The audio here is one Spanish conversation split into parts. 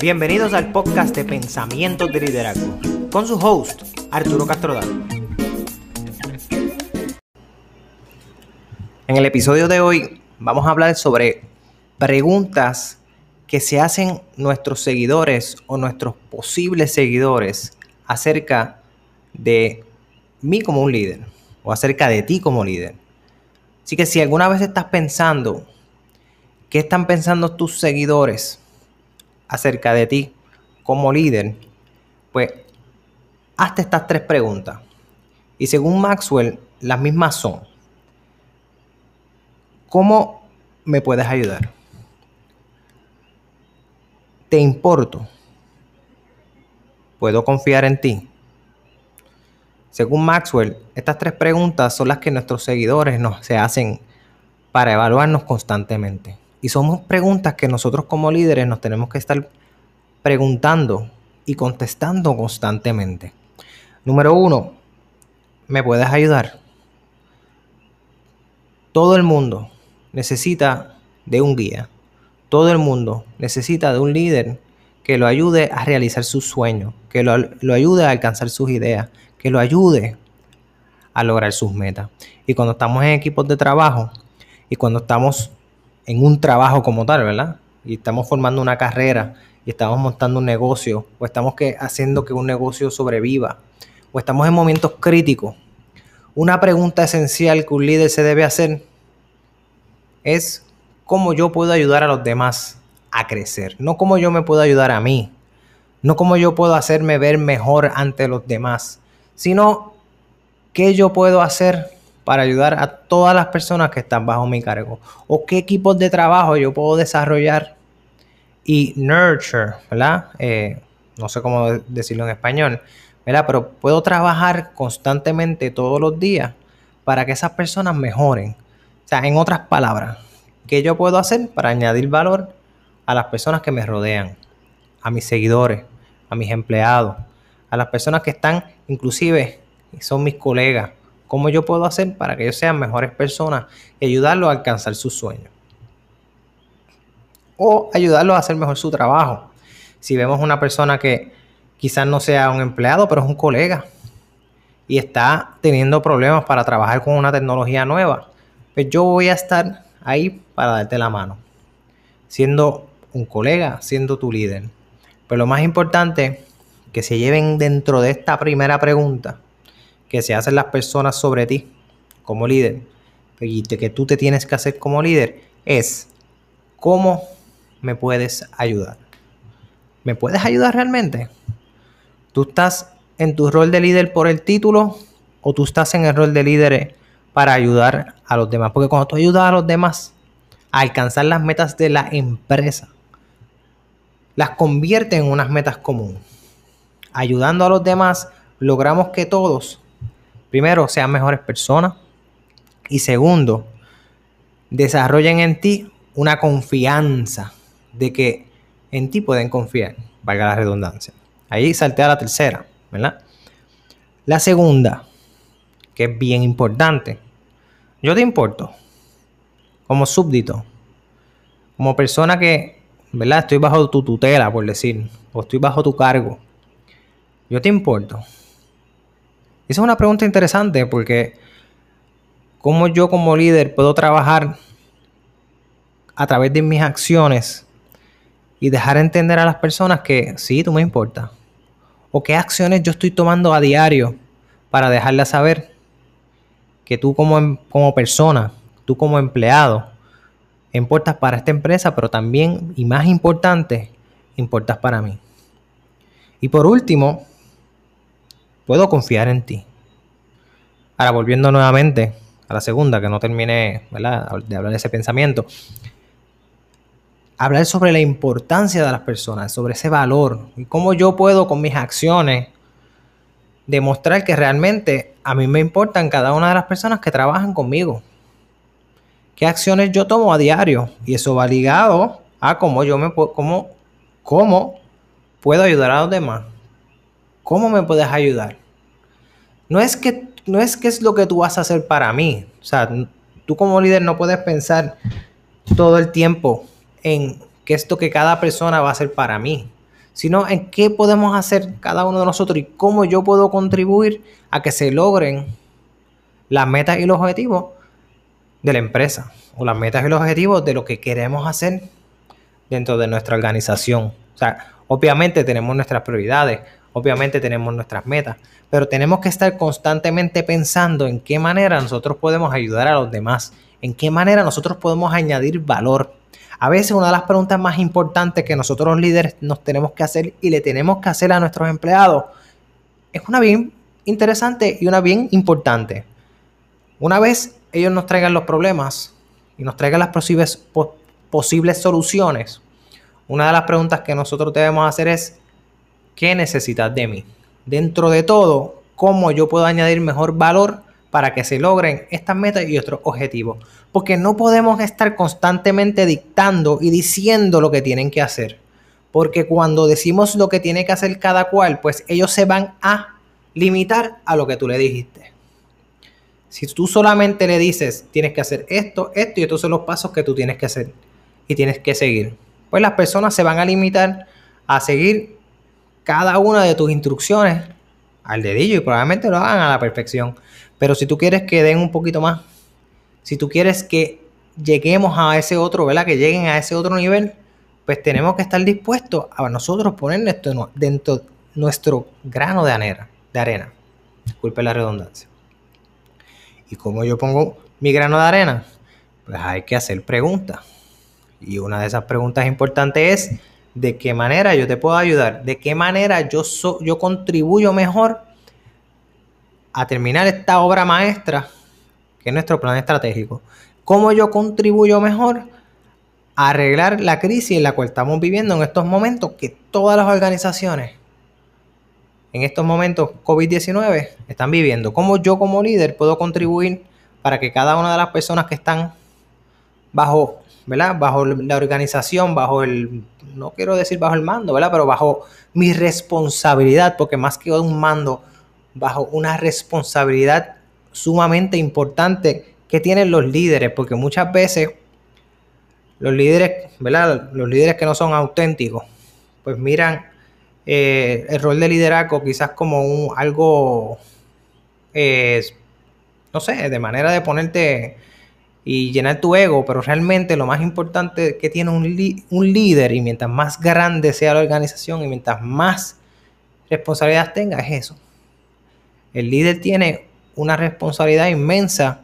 Bienvenidos al podcast de Pensamientos de Liderazgo con su host, Arturo Castrodal. En el episodio de hoy vamos a hablar sobre preguntas que se hacen nuestros seguidores o nuestros posibles seguidores acerca de mí como un líder o acerca de ti como líder. Así que si alguna vez estás pensando, ¿qué están pensando tus seguidores acerca de ti como líder? Pues hazte estas tres preguntas. Y según Maxwell, las mismas son. ¿Cómo me puedes ayudar? ¿Te importo? ¿Puedo confiar en ti? Según Maxwell, estas tres preguntas son las que nuestros seguidores nos se hacen para evaluarnos constantemente. Y son preguntas que nosotros como líderes nos tenemos que estar preguntando y contestando constantemente. Número uno, ¿me puedes ayudar? Todo el mundo necesita de un guía. Todo el mundo necesita de un líder que lo ayude a realizar sus sueños, que lo, lo ayude a alcanzar sus ideas, que lo ayude a lograr sus metas. Y cuando estamos en equipos de trabajo y cuando estamos en un trabajo como tal, ¿verdad? Y estamos formando una carrera y estamos montando un negocio o estamos que, haciendo que un negocio sobreviva o estamos en momentos críticos, una pregunta esencial que un líder se debe hacer es cómo yo puedo ayudar a los demás a crecer, no cómo yo me puedo ayudar a mí, no cómo yo puedo hacerme ver mejor ante los demás, sino qué yo puedo hacer para ayudar a todas las personas que están bajo mi cargo o qué equipos de trabajo yo puedo desarrollar y nurture, ¿verdad? Eh, no sé cómo decirlo en español, ¿verdad? Pero puedo trabajar constantemente todos los días para que esas personas mejoren. O sea, en otras palabras, ¿qué yo puedo hacer para añadir valor a las personas que me rodean, a mis seguidores, a mis empleados, a las personas que están inclusive son mis colegas. ¿Cómo yo puedo hacer para que ellos sean mejores personas y ayudarlos a alcanzar sus sueños? O ayudarlos a hacer mejor su trabajo. Si vemos una persona que quizás no sea un empleado, pero es un colega y está teniendo problemas para trabajar con una tecnología nueva, pues yo voy a estar ahí para darte la mano, siendo un colega, siendo tu líder. Pero lo más importante que se lleven dentro de esta primera pregunta que se hacen las personas sobre ti como líder y que tú te tienes que hacer como líder es ¿cómo me puedes ayudar? ¿Me puedes ayudar realmente? ¿Tú estás en tu rol de líder por el título o tú estás en el rol de líder para ayudar a los demás? Porque cuando tú ayudas a los demás a alcanzar las metas de la empresa, las convierte en unas metas comunes ayudando a los demás, logramos que todos, primero, sean mejores personas y segundo, desarrollen en ti una confianza de que en ti pueden confiar, valga la redundancia. Ahí saltea la tercera, ¿verdad? La segunda, que es bien importante, yo te importo como súbdito, como persona que, ¿verdad? Estoy bajo tu tutela, por decir, o estoy bajo tu cargo yo te importo. Esa es una pregunta interesante porque ¿cómo yo como líder puedo trabajar a través de mis acciones y dejar entender a las personas que sí, tú me importas? ¿O qué acciones yo estoy tomando a diario para dejarles saber que tú como, em, como persona, tú como empleado, importas para esta empresa, pero también, y más importante, importas para mí? Y por último, puedo confiar en ti. Ahora, volviendo nuevamente a la segunda, que no terminé de hablar de ese pensamiento, hablar sobre la importancia de las personas, sobre ese valor y cómo yo puedo con mis acciones demostrar que realmente a mí me importan cada una de las personas que trabajan conmigo. ¿Qué acciones yo tomo a diario? Y eso va ligado a cómo yo me puedo, cómo, cómo puedo ayudar a los demás. ¿Cómo me puedes ayudar? No es que no es que es lo que tú vas a hacer para mí. O sea, tú como líder no puedes pensar todo el tiempo en qué es lo que cada persona va a hacer para mí. sino en qué podemos hacer cada uno de nosotros y cómo yo puedo contribuir a que se logren las metas y los objetivos de la empresa o las metas y los objetivos de lo que queremos hacer dentro de nuestra organización. O sea, obviamente tenemos nuestras prioridades, obviamente tenemos nuestras metas, pero tenemos que estar constantemente pensando en qué manera nosotros podemos ayudar a los demás, en qué manera nosotros podemos añadir valor. A veces una de las preguntas más importantes que nosotros los líderes nos tenemos que hacer y le tenemos que hacer a nuestros empleados es una bien interesante y una bien importante. Una vez ellos nos traigan los problemas y nos traigan las posibles, posibles soluciones, una de las preguntas que nosotros debemos hacer es, ¿qué necesitas de mí? Dentro de todo, ¿cómo yo puedo añadir mejor valor para que se logren estas metas y otros objetivos? Porque no podemos estar constantemente dictando y diciendo lo que tienen que hacer. Porque cuando decimos lo que tiene que hacer cada cual, pues ellos se van a limitar a lo que tú le dijiste. Si tú solamente le dices, tienes que hacer esto, esto y estos son los pasos que tú tienes que hacer y tienes que seguir, pues las personas se van a limitar a seguir cada una de tus instrucciones al dedillo y probablemente lo hagan a la perfección. Pero si tú quieres que den un poquito más, si tú quieres que lleguemos a ese otro, ¿verdad? Que lleguen a ese otro nivel, pues tenemos que estar dispuestos a nosotros poner esto dentro nuestro grano de arena, de arena. Disculpe la redundancia. ¿Y cómo yo pongo mi grano de arena? Pues hay que hacer preguntas. Y una de esas preguntas importantes es, ¿de qué manera yo te puedo ayudar? ¿De qué manera yo, yo contribuyo mejor a terminar esta obra maestra que es nuestro plan estratégico? ¿Cómo yo contribuyo mejor a arreglar la crisis en la cual estamos viviendo en estos momentos que todas las organizaciones en estos momentos COVID-19 están viviendo. ¿Cómo yo como líder puedo contribuir para que cada una de las personas que están bajo, ¿verdad? Bajo la organización, bajo el, no quiero decir bajo el mando, ¿verdad? Pero bajo mi responsabilidad, porque más que un mando, bajo una responsabilidad sumamente importante que tienen los líderes, porque muchas veces los líderes, ¿verdad? Los líderes que no son auténticos, pues miran eh, el rol de liderazgo quizás como un, algo, eh, no sé, de manera de ponerte y llenar tu ego, pero realmente lo más importante que tiene un, un líder y mientras más grande sea la organización y mientras más responsabilidad tenga es eso. El líder tiene una responsabilidad inmensa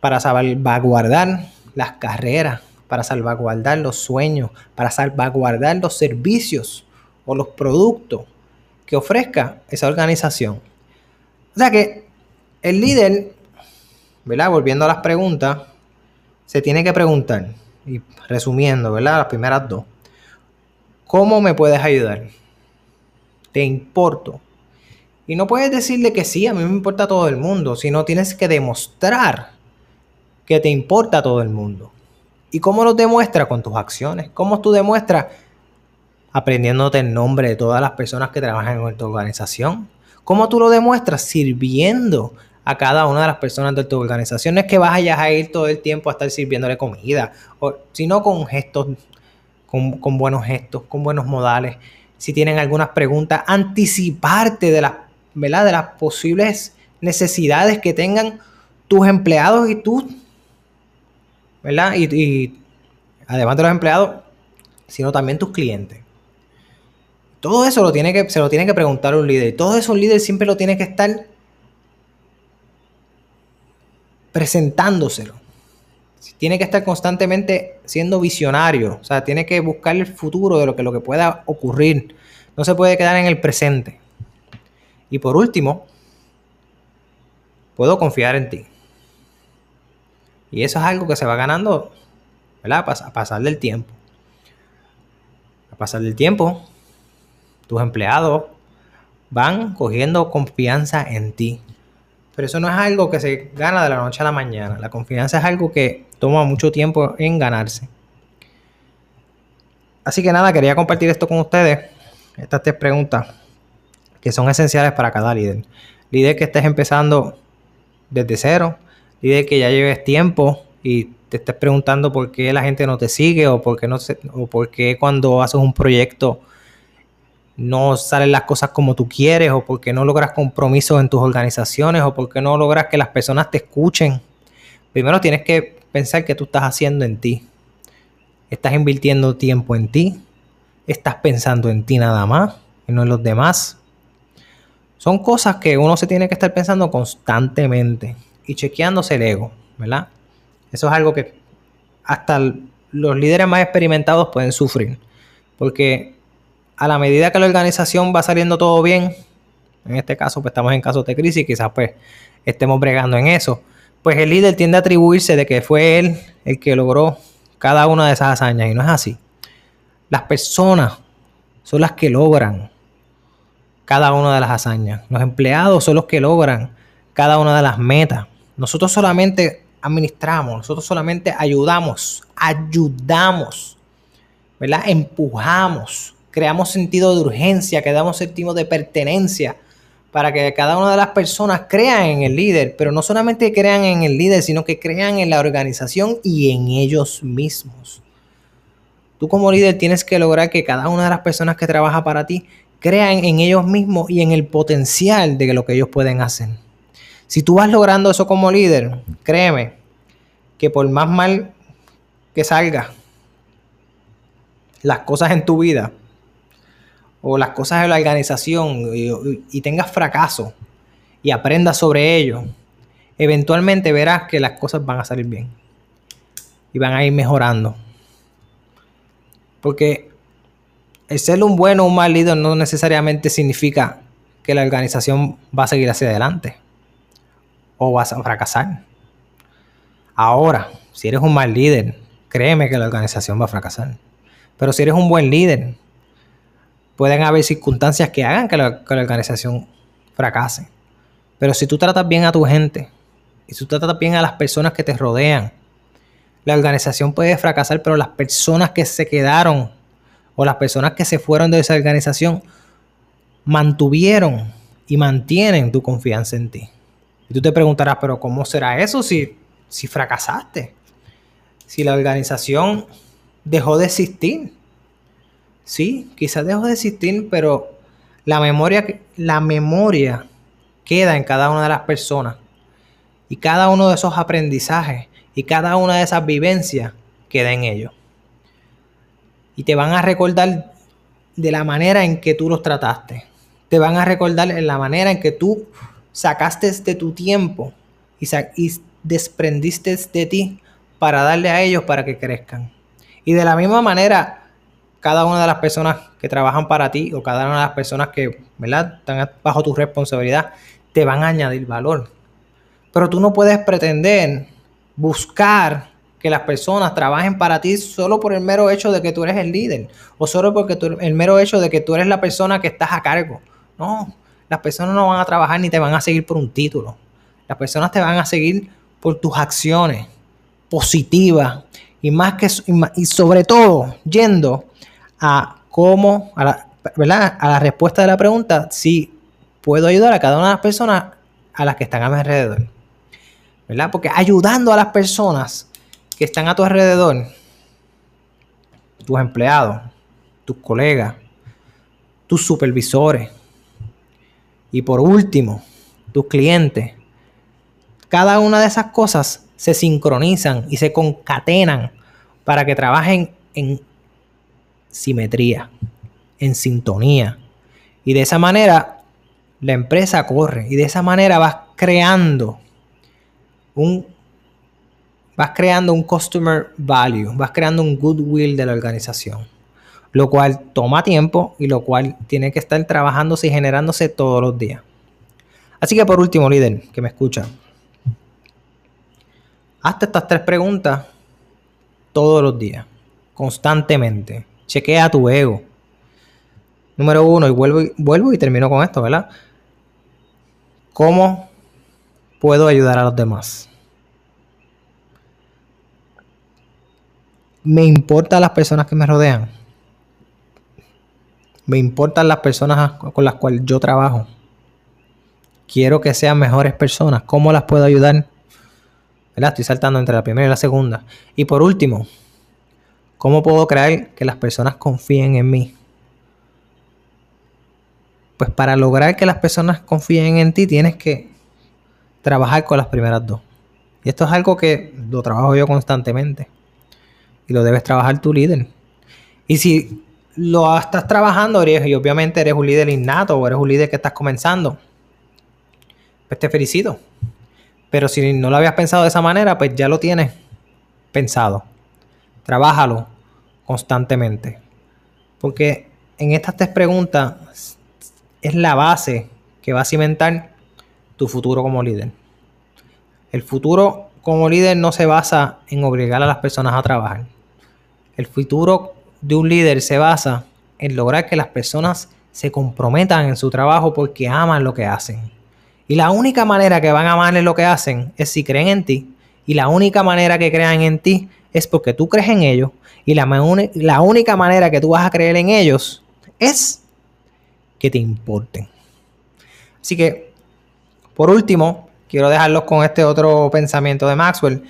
para salvaguardar las carreras, para salvaguardar los sueños, para salvaguardar los servicios o los productos que ofrezca esa organización. O sea que el líder, ¿verdad? Volviendo a las preguntas, se tiene que preguntar, y resumiendo, ¿verdad? Las primeras dos. ¿Cómo me puedes ayudar? ¿Te importo? Y no puedes decirle que sí, a mí me importa todo el mundo, sino tienes que demostrar que te importa todo el mundo. ¿Y cómo lo demuestras? Con tus acciones. ¿Cómo tú demuestras aprendiéndote el nombre de todas las personas que trabajan en tu organización. ¿Cómo tú lo demuestras? Sirviendo a cada una de las personas de tu organización. No es que vayas a ir todo el tiempo a estar sirviéndole comida, sino con gestos, con, buenos gestos, con buenos modales. Si tienen algunas preguntas, anticiparte de las, ¿verdad? de las posibles necesidades que tengan tus empleados y tú. ¿Verdad? Y, y además de los empleados, sino también tus clientes. Todo eso lo tiene que, se lo tiene que preguntar un líder. Todo eso un líder siempre lo tiene que estar presentándoselo. Tiene que estar constantemente siendo visionario. O sea, tiene que buscar el futuro de lo que, lo que pueda ocurrir. No se puede quedar en el presente. Y por último, puedo confiar en ti. Y eso es algo que se va ganando, ¿verdad? A pasar del tiempo. A pasar del tiempo, tus empleados van cogiendo confianza en ti. Pero eso no es algo que se gana de la noche a la mañana. La confianza es algo que toma mucho tiempo en ganarse. Así que nada, quería compartir esto con ustedes. Estas tres preguntas que son esenciales para cada líder. Líder que estés empezando desde cero. Líder que ya lleves tiempo y te estés preguntando por qué la gente no te sigue o por qué, no o por qué cuando haces un proyecto no salen las cosas como tú quieres o porque no logras compromisos en tus organizaciones o porque no logras que las personas te escuchen. Primero tienes que pensar qué tú estás haciendo en ti. Estás invirtiendo tiempo en ti. Estás pensando en ti nada más y no en los demás. Son cosas que uno se tiene que estar pensando constantemente y chequeándose el ego, ¿verdad? Eso es algo que hasta los líderes más experimentados pueden sufrir. Porque a la medida que la organización va saliendo todo bien, en este caso pues estamos en casos de crisis, quizás pues estemos bregando en eso, pues el líder tiende a atribuirse de que fue él el que logró cada una de esas hazañas y no es así. Las personas son las que logran cada una de las hazañas. Los empleados son los que logran cada una de las metas. Nosotros solamente administramos, nosotros solamente ayudamos, ayudamos, ¿verdad? Empujamos, creamos sentido de urgencia, creamos sentido de pertenencia para que cada una de las personas crean en el líder, pero no solamente crean en el líder, sino que crean en la organización y en ellos mismos. Tú como líder tienes que lograr que cada una de las personas que trabaja para ti crean en ellos mismos y en el potencial de lo que ellos pueden hacer. Si tú vas logrando eso como líder, créeme que por más mal que salga las cosas en tu vida o las cosas en la organización y, tengas fracaso y aprendas sobre ello, eventualmente verás que las cosas van a salir bien y van a ir mejorando. Porque el ser un bueno o un mal líder no necesariamente significa que la organización va a seguir hacia adelante o vas a fracasar. Ahora, si eres un mal líder, créeme que la organización va a fracasar. Pero si eres un buen líder, pueden haber circunstancias que hagan que la, organización fracase. Pero si tú tratas bien a tu gente y si tú tratas bien a las personas que te rodean, la organización puede fracasar, pero las personas que se quedaron o las personas que se fueron de esa organización mantuvieron y mantienen tu confianza en ti. Y tú te preguntarás, pero ¿cómo será eso si, si fracasaste? Si la organización dejó de existir. Sí, quizás dejó de existir, pero la memoria, la memoria queda en cada una de las personas. Y cada uno de esos aprendizajes y cada una de esas vivencias queda en ellos. Y te van a recordar de la manera en que tú los trataste. Te van a recordar en la manera en que tú sacaste de tu tiempo y, desprendiste de ti para darle a ellos para que crezcan. Y de la misma manera, cada una de las personas que trabajan para ti o cada una de las personas que ¿verdad? están bajo tu responsabilidad te van a añadir valor. Pero tú no puedes pretender buscar que las personas trabajen para ti solo por el mero hecho de que tú eres el líder o solo porque el mero hecho de que tú eres la persona que estás a cargo. No, las personas no van a trabajar ni te van a seguir por un título. Las personas te van a seguir por tus acciones positivas y más que y sobre todo yendo a cómo a la, ¿verdad? a la respuesta de la pregunta si puedo ayudar a cada una de las personas a las que están a mi alrededor. ¿Verdad? Porque ayudando a las personas que están a tu alrededor, tus empleados, tus colegas, tus supervisores, y por último, tus clientes. Cada una de esas cosas se sincronizan y se concatenan para que trabajen en simetría, en sintonía. Y de esa manera la empresa corre y de esa manera vas creando un vas creando un customer value, vas creando un goodwill de la organización lo cual toma tiempo y lo cual tiene que estar trabajándose y generándose todos los días. Así que por último, líder, que me escucha, hazte estas tres preguntas todos los días, constantemente. Chequea tu ego. Número uno, y vuelvo, y vuelvo y termino con esto, ¿verdad? ¿Cómo puedo ayudar a los demás? ¿Me importan las personas que me rodean? Me importan las personas con las cuales yo trabajo. Quiero que sean mejores personas. ¿Cómo las puedo ayudar? Estoy saltando entre la primera y la segunda. Y por último, ¿cómo puedo creer que las personas confíen en mí? Pues para lograr que las personas confíen en ti tienes que trabajar con las primeras dos. Y esto es algo que lo trabajo yo constantemente. Y lo debes trabajar tu líder. Y si lo estás trabajando y obviamente eres un líder innato o eres un líder que estás comenzando, pues te felicito. Pero si no lo habías pensado de esa manera, pues ya lo tienes pensado. Trabájalo constantemente. Porque en estas tres preguntas es la base que va a cimentar tu futuro como líder. El futuro como líder no se basa en obligar a las personas a trabajar. El futuro de un líder se basa en lograr que las personas se comprometan en su trabajo porque aman lo que hacen. Y la única manera que van a amarle lo que hacen es si creen en ti. Y la única manera que crean en ti es porque tú crees en ellos. Y la, la única manera que tú vas a creer en ellos es que te importen. Así que, por último, quiero dejarlos con este otro pensamiento de Maxwell.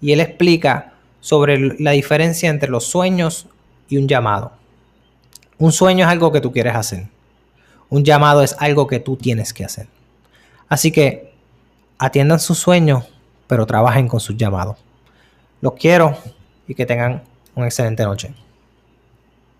Y él explica sobre la diferencia entre los sueños y un llamado. Un sueño es algo que tú quieres hacer. Un llamado es algo que tú tienes que hacer. Así que atiendan sus sueños, pero trabajen con sus llamados. Los quiero y que tengan una excelente noche.